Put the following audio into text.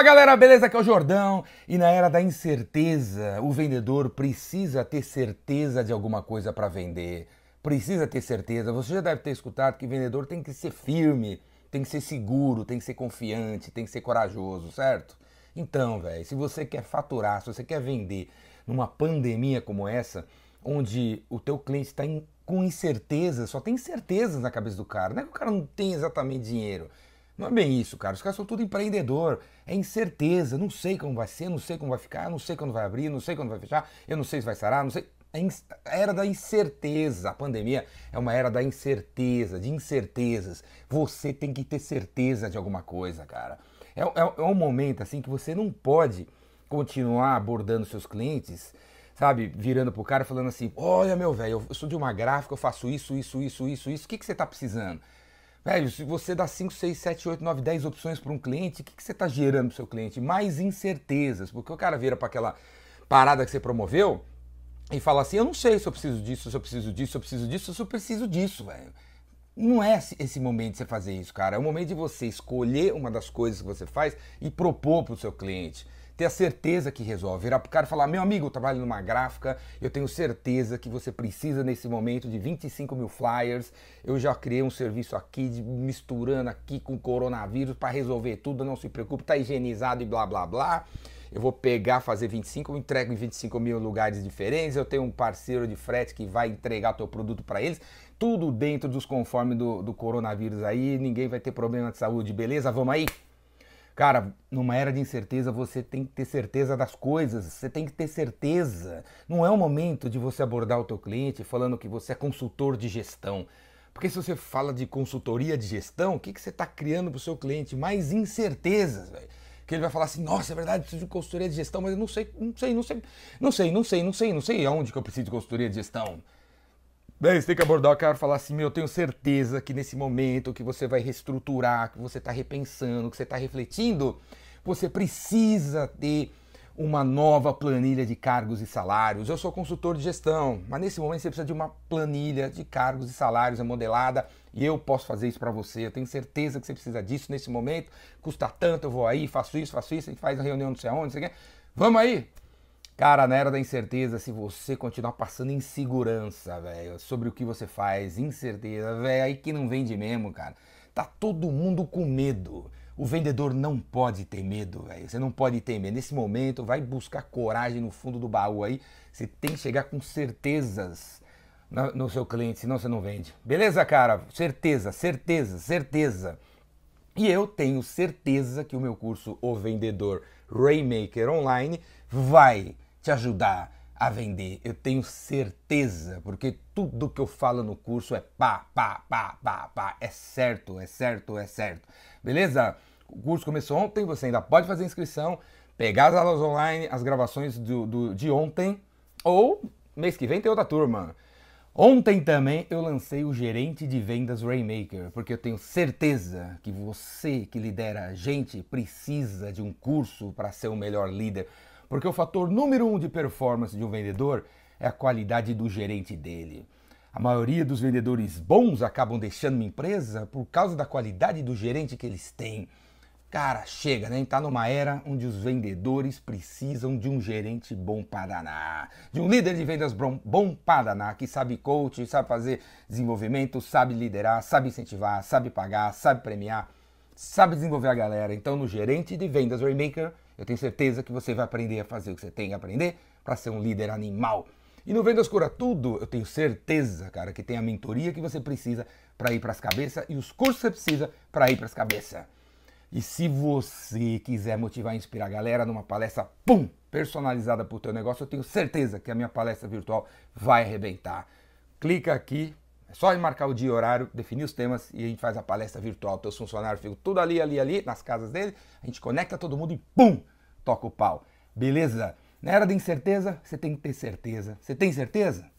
Fala galera, beleza? Aqui é o Jordão. E na era da incerteza, o vendedor precisa ter certeza de alguma coisa para vender. Precisa ter certeza. Você já deve ter escutado que vendedor tem que ser firme, tem que ser seguro, tem que ser confiante, tem que ser corajoso, certo? Então, velho, se você quer faturar, se você quer vender numa pandemia como essa, onde o teu cliente está com incerteza, só tem incertezas na cabeça do cara. Não é que o cara não tem exatamente dinheiro. Não é bem isso, cara. Os caras são tudo empreendedor. É incerteza. Não sei como vai ser, não sei como vai ficar, não sei quando vai abrir, não sei quando vai fechar, eu não sei se vai sarar, não sei. É a era da incerteza. A pandemia é uma era da incerteza, de incertezas. Você tem que ter certeza de alguma coisa, cara. É, é, é um momento assim que você não pode continuar abordando seus clientes, sabe, virando pro cara falando assim: olha, meu velho, eu sou de uma gráfica, eu faço isso, isso, isso, isso, isso. O que, que você tá precisando? Velho, se você dá 5, 6, 7, 8, 9, 10 opções para um cliente, o que, que você está gerando para o seu cliente? Mais incertezas, porque o cara vira para aquela parada que você promoveu e fala assim: eu não sei se eu preciso disso, se eu preciso disso, se eu preciso disso, se eu preciso disso, velho. Não é esse momento de você fazer isso, cara. É o momento de você escolher uma das coisas que você faz e propor para o seu cliente ter a certeza que resolve. Virar pro cara e falar: meu amigo, eu trabalho numa gráfica, eu tenho certeza que você precisa nesse momento de 25 mil flyers. Eu já criei um serviço aqui, de, misturando aqui com coronavírus para resolver tudo, não se preocupe, tá higienizado e blá blá blá. Eu vou pegar, fazer 25, eu entrego em 25 mil lugares diferentes. Eu tenho um parceiro de frete que vai entregar teu produto para eles. Tudo dentro dos conformes do, do coronavírus aí. Ninguém vai ter problema de saúde, beleza? Vamos aí? Cara, numa era de incerteza, você tem que ter certeza das coisas, você tem que ter certeza. Não é o momento de você abordar o teu cliente falando que você é consultor de gestão. Porque se você fala de consultoria de gestão, o que, que você está criando para o seu cliente? Mais incertezas, velho. Que ele vai falar assim, nossa, é verdade, preciso de consultoria de gestão, mas eu não sei, não sei, não sei, não sei, não sei, não sei, não sei aonde que eu preciso de consultoria de gestão. Daí você tem que abordar o cara e falar assim, meu, eu tenho certeza que nesse momento que você vai reestruturar, que você está repensando, que você está refletindo, você precisa ter uma nova planilha de cargos e salários. Eu sou consultor de gestão, mas nesse momento você precisa de uma planilha de cargos e salários modelada e eu posso fazer isso para você. Eu tenho certeza que você precisa disso nesse momento. Custa tanto, eu vou aí, faço isso, faço isso, a gente faz a reunião não sei aonde, não sei o. Vamos aí! Cara, na era da incerteza, se você continuar passando insegurança, velho, sobre o que você faz, incerteza, velho, aí que não vende mesmo, cara. Tá todo mundo com medo. O vendedor não pode ter medo, velho. Você não pode ter medo. Nesse momento, vai buscar coragem no fundo do baú aí. Você tem que chegar com certezas no seu cliente, senão você não vende. Beleza, cara? Certeza, certeza, certeza. E eu tenho certeza que o meu curso O Vendedor Raymaker Online vai te ajudar a vender. Eu tenho certeza, porque tudo que eu falo no curso é pá, pá, pá, pá, pá. É certo, é certo, é certo. Beleza? O curso começou ontem, você ainda pode fazer inscrição, pegar as aulas online, as gravações do, do de ontem, ou mês que vem tem outra turma. Ontem também eu lancei o gerente de vendas Rainmaker, porque eu tenho certeza que você que lidera a gente precisa de um curso para ser o melhor líder. Porque o fator número um de performance de um vendedor é a qualidade do gerente dele. A maioria dos vendedores bons acabam deixando uma empresa por causa da qualidade do gerente que eles têm. Cara, chega, né? Está numa era onde os vendedores precisam de um gerente bom para danar, de um líder de vendas bom, bom para danar, que sabe coach, sabe fazer desenvolvimento, sabe liderar, sabe incentivar, sabe pagar, sabe premiar, sabe desenvolver a galera. Então, no gerente de vendas Raymaker, eu tenho certeza que você vai aprender a fazer o que você tem que aprender para ser um líder animal. E no Vendas Cura Tudo, eu tenho certeza, cara, que tem a mentoria que você precisa para ir para as cabeças e os cursos que você precisa para ir para as cabeças. E se você quiser motivar e inspirar a galera numa palestra, pum, personalizada para o teu negócio, eu tenho certeza que a minha palestra virtual vai arrebentar. Clica aqui, é só marcar o dia e horário, definir os temas e a gente faz a palestra virtual. Teus funcionários ficam tudo ali, ali, ali, nas casas dele. A gente conecta todo mundo e pum, toca o pau. Beleza? Na era da incerteza, você tem que ter certeza. Você tem certeza?